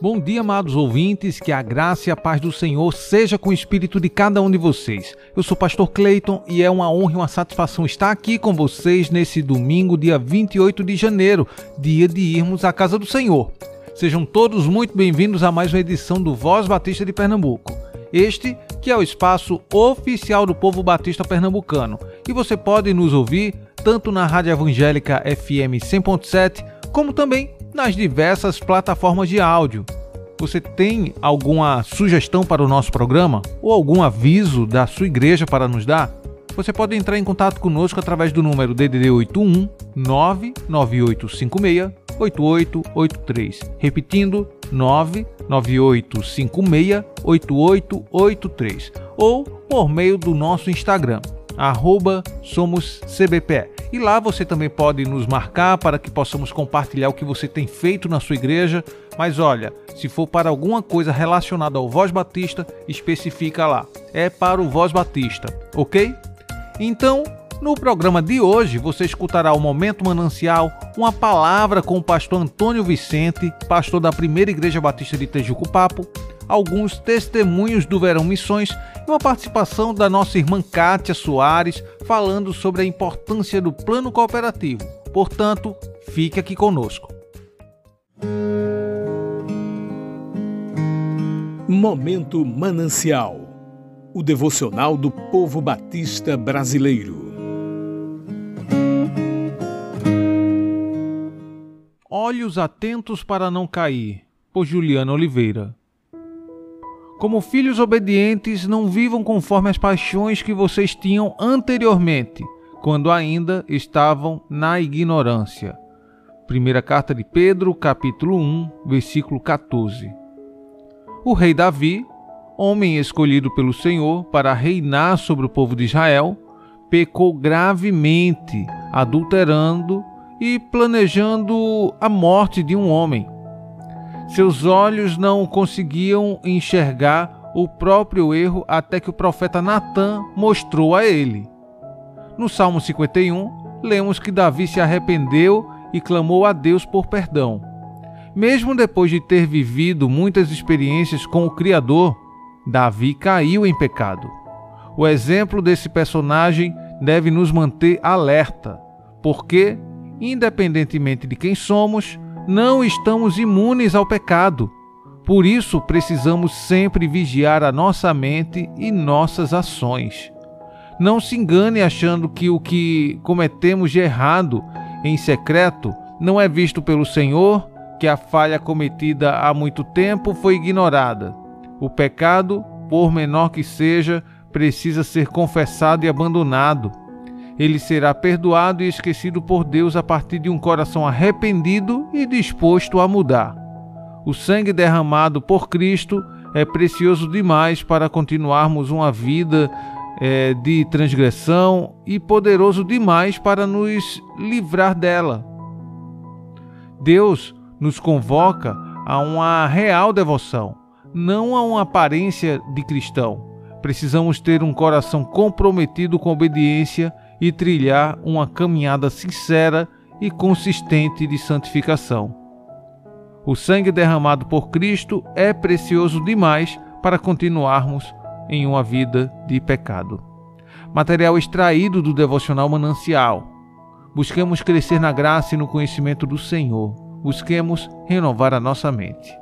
Bom dia, amados ouvintes, que a graça e a paz do Senhor seja com o espírito de cada um de vocês. Eu sou o pastor Cleiton e é uma honra e uma satisfação estar aqui com vocês nesse domingo, dia 28 de janeiro, dia de irmos à casa do Senhor. Sejam todos muito bem-vindos a mais uma edição do Voz Batista de Pernambuco. Este que é o espaço oficial do povo batista pernambucano. E você pode nos ouvir tanto na Rádio Evangélica FM 100.7, como também nas diversas plataformas de áudio. Você tem alguma sugestão para o nosso programa ou algum aviso da sua igreja para nos dar? Você pode entrar em contato conosco através do número DDD 81 99856 8883. Repetindo, 99856 8883. Ou por meio do nosso Instagram, arroba somoscbpe. E lá você também pode nos marcar para que possamos compartilhar o que você tem feito na sua igreja. Mas olha, se for para alguma coisa relacionada ao Voz Batista, especifica lá. É para o Voz Batista, ok? Então, no programa de hoje, você escutará o Momento Manancial, uma palavra com o pastor Antônio Vicente, pastor da Primeira Igreja Batista de Tejuco Papo, alguns testemunhos do Verão Missões e uma participação da nossa irmã Kátia Soares falando sobre a importância do plano cooperativo. Portanto, fique aqui conosco. Momento Manancial o devocional do povo batista brasileiro. Olhos atentos para não cair, por Juliana Oliveira. Como filhos obedientes, não vivam conforme as paixões que vocês tinham anteriormente, quando ainda estavam na ignorância. Primeira carta de Pedro, capítulo 1, versículo 14. O rei Davi, homem escolhido pelo Senhor para reinar sobre o povo de Israel, pecou gravemente, adulterando e planejando a morte de um homem. Seus olhos não conseguiam enxergar o próprio erro até que o profeta Natã mostrou a ele. No Salmo 51, lemos que Davi se arrependeu e clamou a Deus por perdão. Mesmo depois de ter vivido muitas experiências com o Criador, Davi caiu em pecado. O exemplo desse personagem deve nos manter alerta, porque, independentemente de quem somos, não estamos imunes ao pecado. Por isso, precisamos sempre vigiar a nossa mente e nossas ações. Não se engane achando que o que cometemos de errado em secreto não é visto pelo Senhor, que a falha cometida há muito tempo foi ignorada. O pecado, por menor que seja, precisa ser confessado e abandonado. Ele será perdoado e esquecido por Deus a partir de um coração arrependido e disposto a mudar. O sangue derramado por Cristo é precioso demais para continuarmos uma vida é, de transgressão e poderoso demais para nos livrar dela. Deus nos convoca a uma real devoção não a uma aparência de cristão. Precisamos ter um coração comprometido com obediência e trilhar uma caminhada sincera e consistente de santificação. O sangue derramado por Cristo é precioso demais para continuarmos em uma vida de pecado. Material extraído do devocional manancial. Busquemos crescer na graça e no conhecimento do Senhor. Busquemos renovar a nossa mente.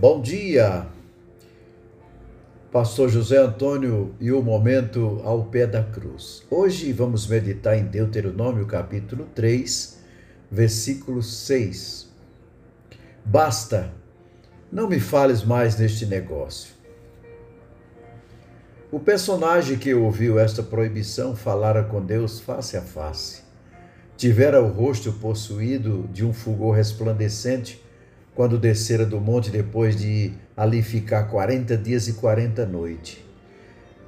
Bom dia! Pastor José Antônio e o momento ao pé da cruz. Hoje vamos meditar em Deuteronômio capítulo 3, versículo 6. Basta, não me fales mais neste negócio. O personagem que ouviu esta proibição falara com Deus face a face. Tivera o rosto possuído de um fulgor resplandecente quando descera do monte depois de ali ficar quarenta dias e quarenta noites.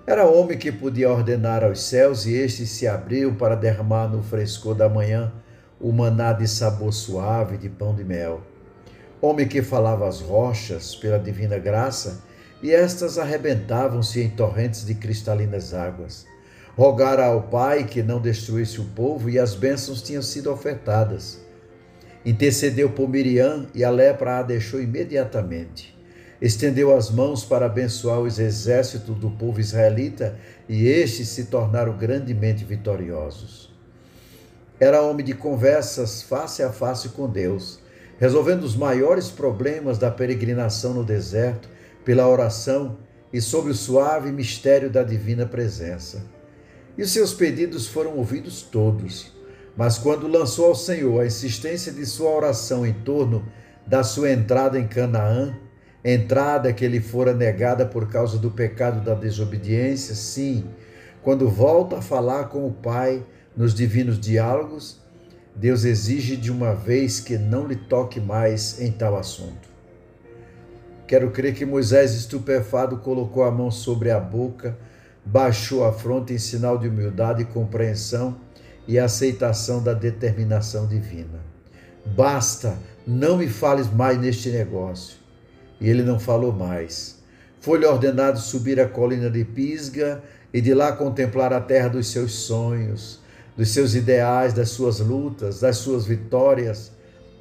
Era homem que podia ordenar aos céus e estes se abriam para derramar no frescor da manhã o maná de sabor suave de pão de mel. Homem que falava às rochas pela divina graça e estas arrebentavam-se em torrentes de cristalinas águas. Rogara ao Pai que não destruísse o povo e as bênçãos tinham sido ofertadas. Intercedeu por Miriam e a lepra a deixou imediatamente. Estendeu as mãos para abençoar os exércitos do povo israelita e estes se tornaram grandemente vitoriosos. Era homem de conversas face a face com Deus, resolvendo os maiores problemas da peregrinação no deserto pela oração e sob o suave mistério da divina presença. E os seus pedidos foram ouvidos todos mas quando lançou ao Senhor a insistência de sua oração em torno da sua entrada em Canaã, entrada que lhe fora negada por causa do pecado da desobediência, sim, quando volta a falar com o Pai nos divinos diálogos, Deus exige de uma vez que não lhe toque mais em tal assunto. Quero crer que Moisés, estupefado, colocou a mão sobre a boca, baixou a fronte em sinal de humildade e compreensão e a aceitação da determinação divina. Basta, não me fales mais neste negócio. E ele não falou mais. Foi-lhe ordenado subir a colina de Pisga e de lá contemplar a terra dos seus sonhos, dos seus ideais, das suas lutas, das suas vitórias,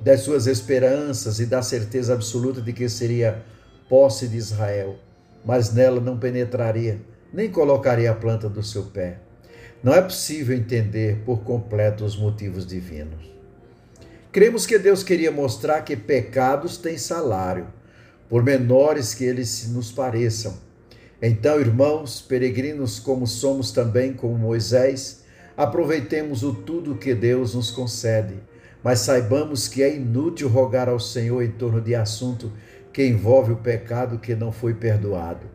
das suas esperanças e da certeza absoluta de que seria posse de Israel, mas nela não penetraria, nem colocaria a planta do seu pé. Não é possível entender por completo os motivos divinos. Cremos que Deus queria mostrar que pecados têm salário, por menores que eles nos pareçam. Então, irmãos, peregrinos como somos também, como Moisés, aproveitemos o tudo que Deus nos concede, mas saibamos que é inútil rogar ao Senhor em torno de assunto que envolve o pecado que não foi perdoado.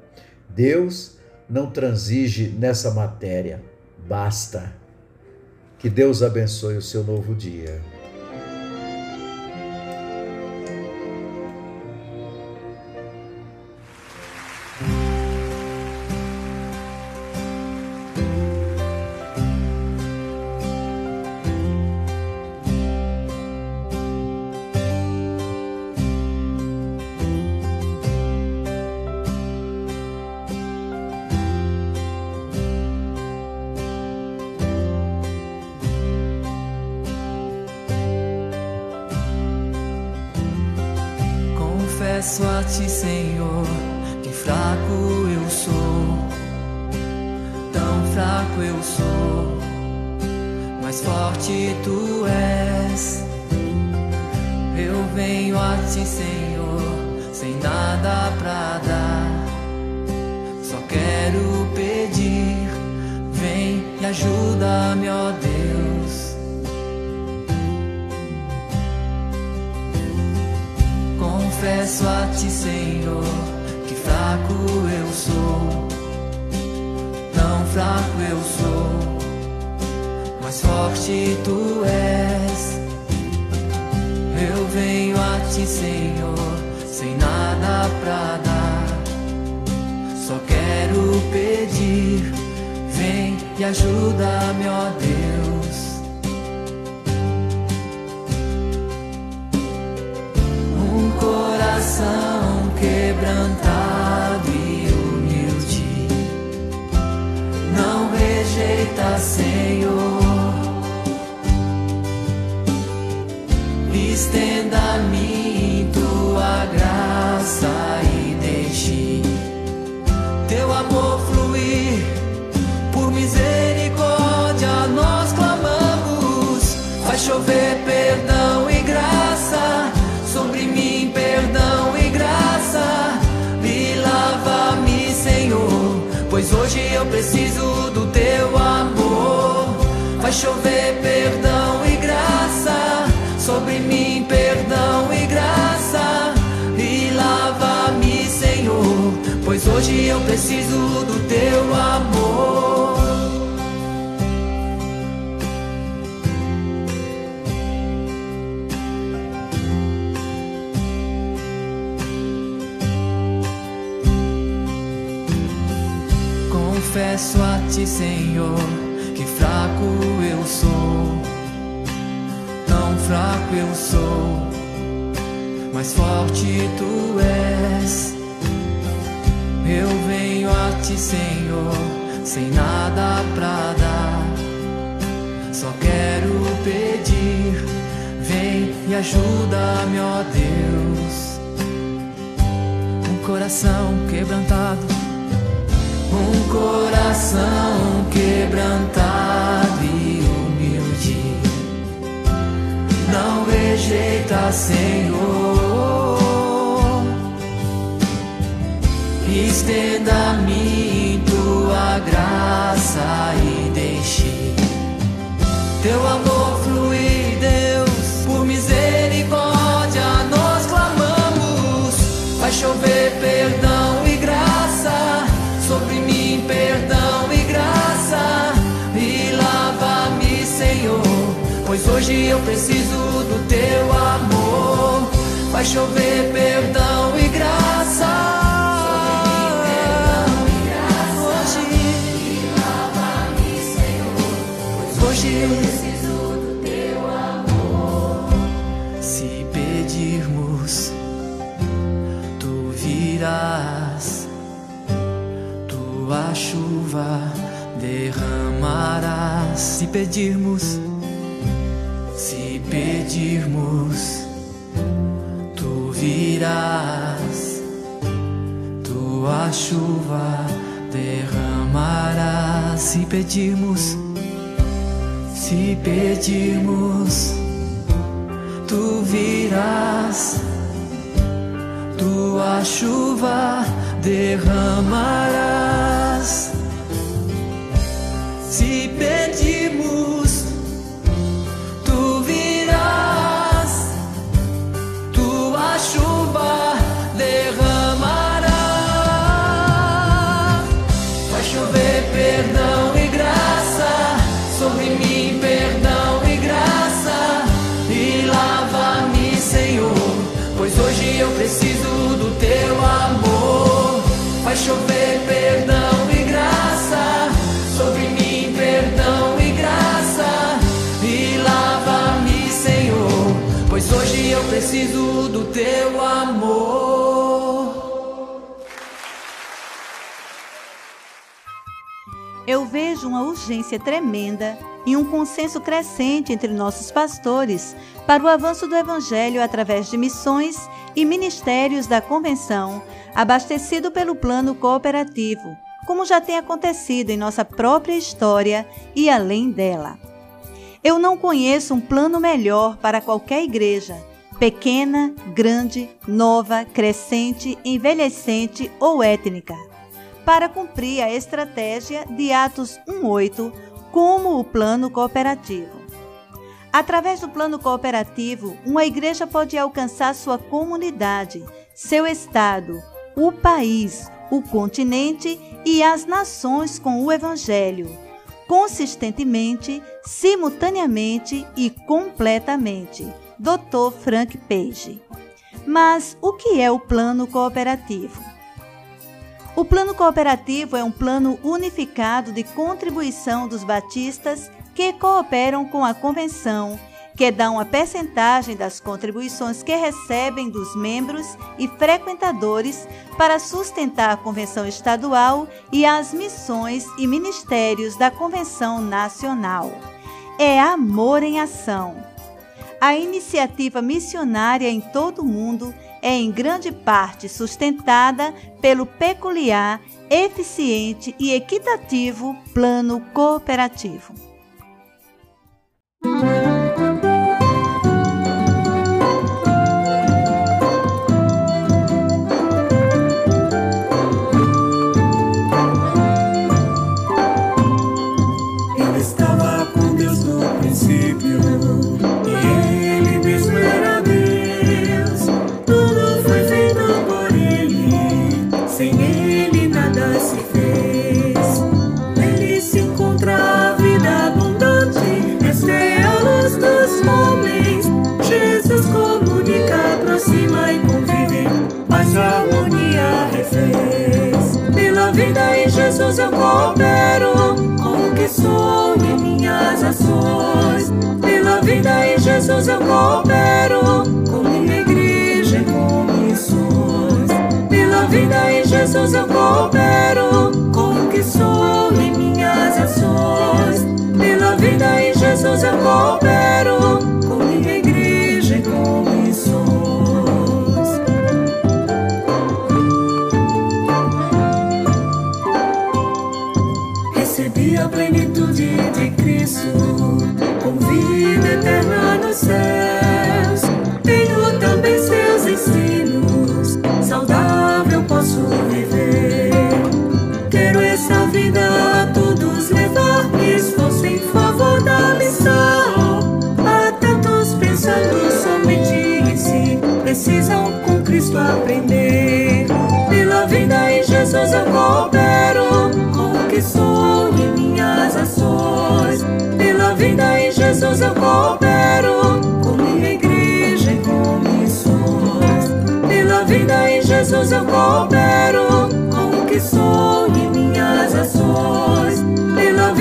Deus não transige nessa matéria basta. Que Deus abençoe o seu novo dia. Confesso a ti, Senhor, que fraco eu sou, tão fraco eu sou, mas forte tu és. Eu venho a ti, Senhor, sem nada pra dar, só quero pedir, vem e ajuda-me, ó Deus. Confesso a ti, Senhor, que fraco eu sou. Tão fraco eu sou, mas forte tu és. Eu venho a ti, Senhor, sem nada pra dar. Só quero pedir, vem e ajuda-me, ó Deus. Coração Chover perdão e graça sobre mim, perdão e graça. E lava-me, Senhor. Pois hoje eu preciso do teu amor. confesso a ti, Senhor, eu sou. Tão fraco eu sou, mas forte tu és. Eu venho a ti, Senhor, sem nada pra dar. Só quero pedir, vem e ajuda-me, ó Deus. Um coração quebrantado um coração quebrantado humilde. Não rejeita, Senhor. Estenda-me tua graça e deixe teu amor chover perdão e graça. Hoje, hoje eu preciso do teu amor. Se pedirmos, tu virás tua chuva derramarás. Se pedirmos, se pedirmos, virás. Tua chuva derramarás. Se pedirmos, se pedirmos, tu virás. Tua chuva derramarás. Se pedimos, Chover perdão e graça sobre mim, perdão e graça. E lava-me, Senhor, pois hoje eu preciso do teu amor. Eu vejo uma urgência tremenda e um consenso crescente entre nossos pastores para o avanço do Evangelho através de missões e ministérios da Convenção, abastecido pelo plano cooperativo, como já tem acontecido em nossa própria história e além dela. Eu não conheço um plano melhor para qualquer igreja, pequena, grande, nova, crescente, envelhecente ou étnica, para cumprir a estratégia de Atos 1:8, como o plano cooperativo. Através do plano cooperativo, uma igreja pode alcançar sua comunidade, seu estado, o país, o continente e as nações com o Evangelho, consistentemente, simultaneamente e completamente. Dr. Frank Page. Mas o que é o plano cooperativo? O plano cooperativo é um plano unificado de contribuição dos batistas que cooperam com a convenção, que dá uma percentagem das contribuições que recebem dos membros e frequentadores para sustentar a convenção estadual e as missões e ministérios da convenção nacional. É amor em ação. A iniciativa missionária em todo o mundo é em grande parte sustentada pelo peculiar, eficiente e equitativo plano cooperativo. Pela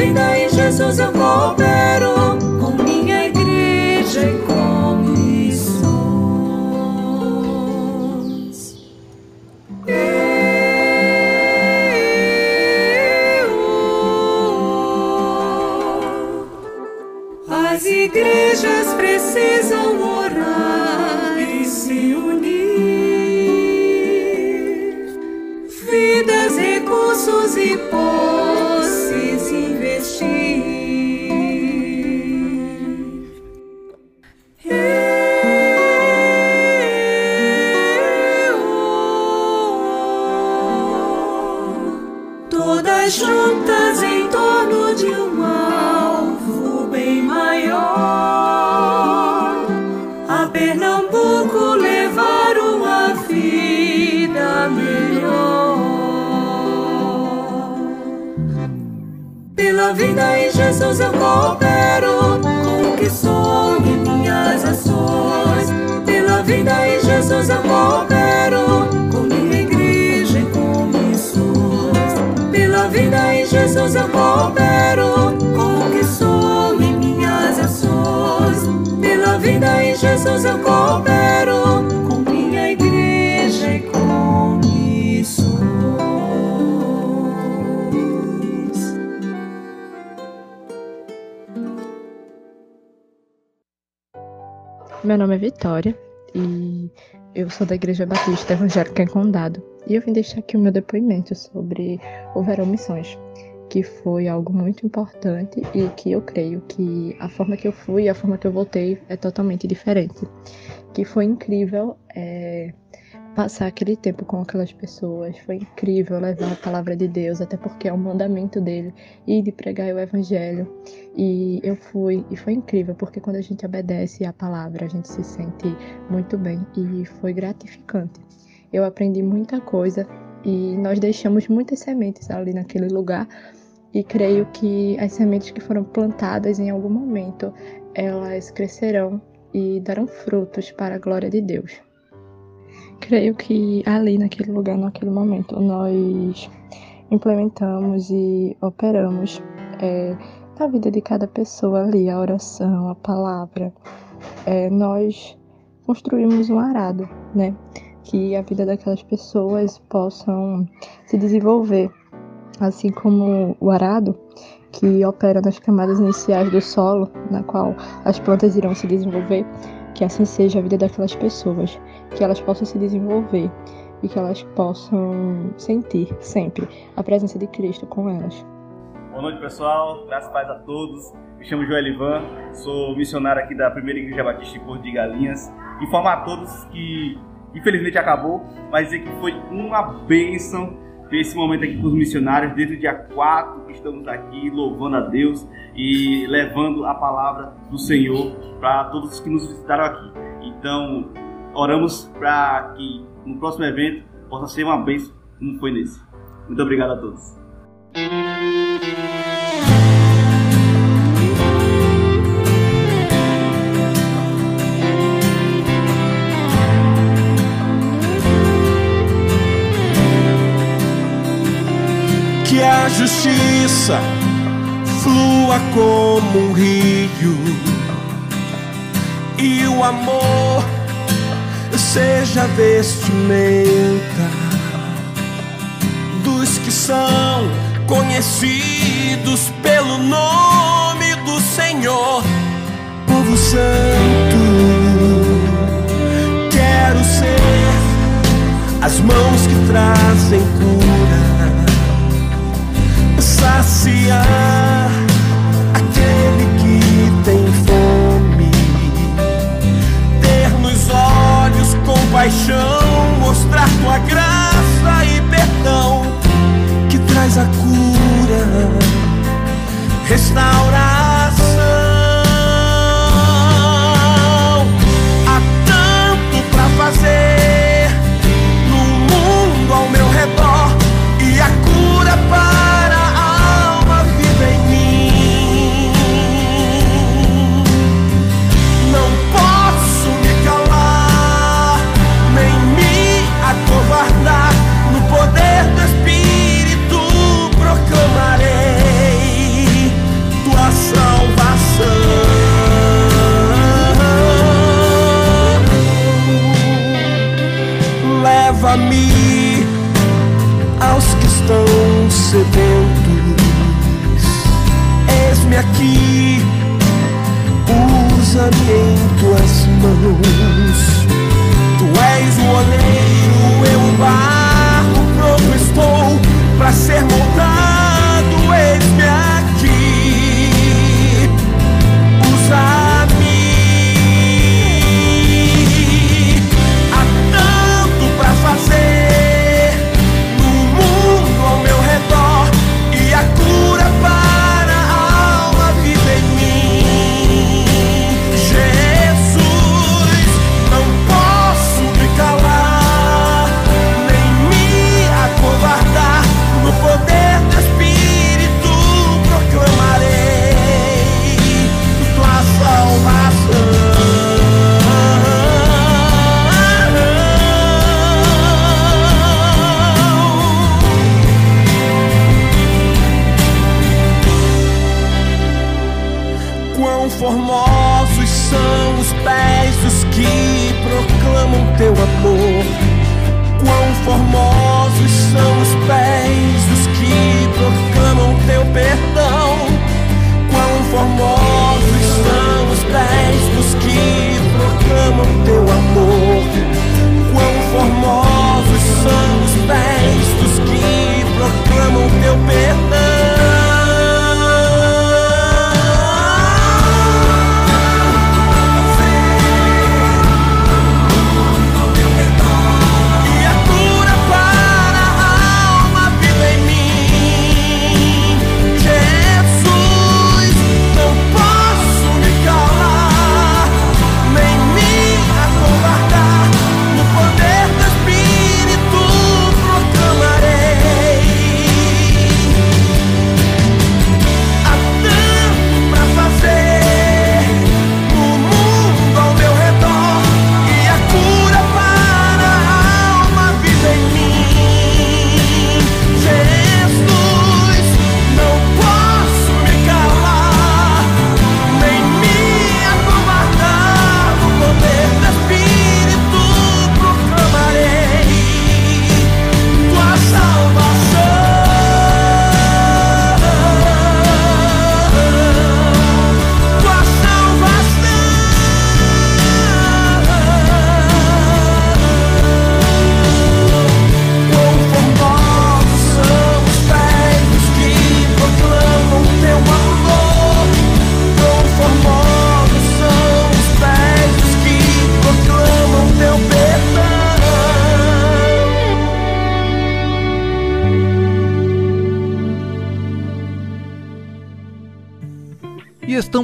vida em Jesus eu coopero Jesus eu coopero com o que sou e minhas ações. Pela vida em Jesus eu coopero com minha igreja e com missões. Meu nome é Vitória e eu sou da Igreja Batista Evangélica em Condado. E eu vim deixar aqui o meu depoimento sobre o Verão Missões, que foi algo muito importante e que eu creio que a forma que eu fui e a forma que eu voltei é totalmente diferente. Que foi incrível é, passar aquele tempo com aquelas pessoas, foi incrível levar a palavra de Deus, até porque é um mandamento dele, e de pregar o Evangelho. E eu fui, e foi incrível, porque quando a gente obedece à palavra, a gente se sente muito bem e foi gratificante. Eu aprendi muita coisa e nós deixamos muitas sementes ali naquele lugar. E creio que as sementes que foram plantadas em algum momento, elas crescerão e darão frutos para a glória de Deus. Creio que ali naquele lugar, naquele momento, nós implementamos e operamos é, na vida de cada pessoa ali, a oração, a palavra. É, nós construímos um arado, né? Que a vida daquelas pessoas possam se desenvolver, assim como o arado que opera nas camadas iniciais do solo, na qual as plantas irão se desenvolver, que assim seja a vida daquelas pessoas, que elas possam se desenvolver e que elas possam sentir sempre a presença de Cristo com elas. Boa noite, pessoal. Graças paz a todos. Me chamo Joel Ivan, sou missionário aqui da Primeira Igreja Batista de Porto de Galinhas. Informar a todos que, infelizmente, acabou, mas dizer que foi uma bênção ter esse momento aqui com os missionários, desde o dia 4 que estamos aqui louvando a Deus e levando a palavra do Senhor para todos que nos visitaram aqui. Então, oramos para que no próximo evento possa ser uma bênção como foi nesse. Muito obrigado a todos. Que a justiça flua como um rio e o amor seja vestimenta dos que são conhecidos pelo nome do Senhor, povo santo. Quero ser as mãos que trazem cura, saciar aquele que tem fome, ter nos olhos compaixão, mostrar tua graça e perdão que traz a cura, restauração. Há tanto pra fazer no mundo ao meu redor